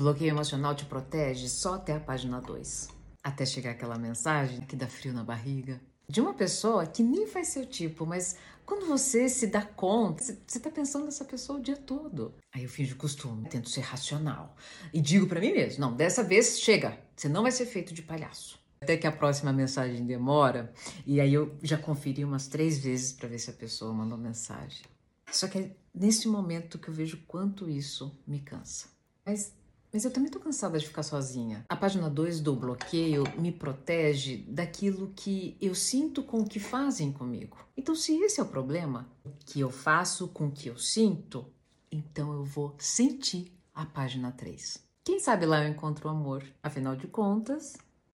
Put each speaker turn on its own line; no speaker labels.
bloqueio emocional te protege só até a página 2. Até chegar aquela mensagem que dá frio na barriga. De uma pessoa que nem faz seu tipo, mas quando você se dá conta, você tá pensando nessa pessoa o dia todo. Aí eu finjo costume, tento ser racional. E digo para mim mesmo: não, dessa vez chega, você não vai ser feito de palhaço. Até que a próxima mensagem demora, e aí eu já conferi umas três vezes para ver se a pessoa mandou mensagem. Só que é nesse momento que eu vejo quanto isso me cansa. Mas, mas eu também tô cansada de ficar sozinha. A página 2 do bloqueio me protege daquilo que eu sinto com o que fazem comigo. Então, se esse é o problema, que eu faço com o que eu sinto, então eu vou sentir a página 3. Quem sabe lá eu encontro o amor. Afinal de contas,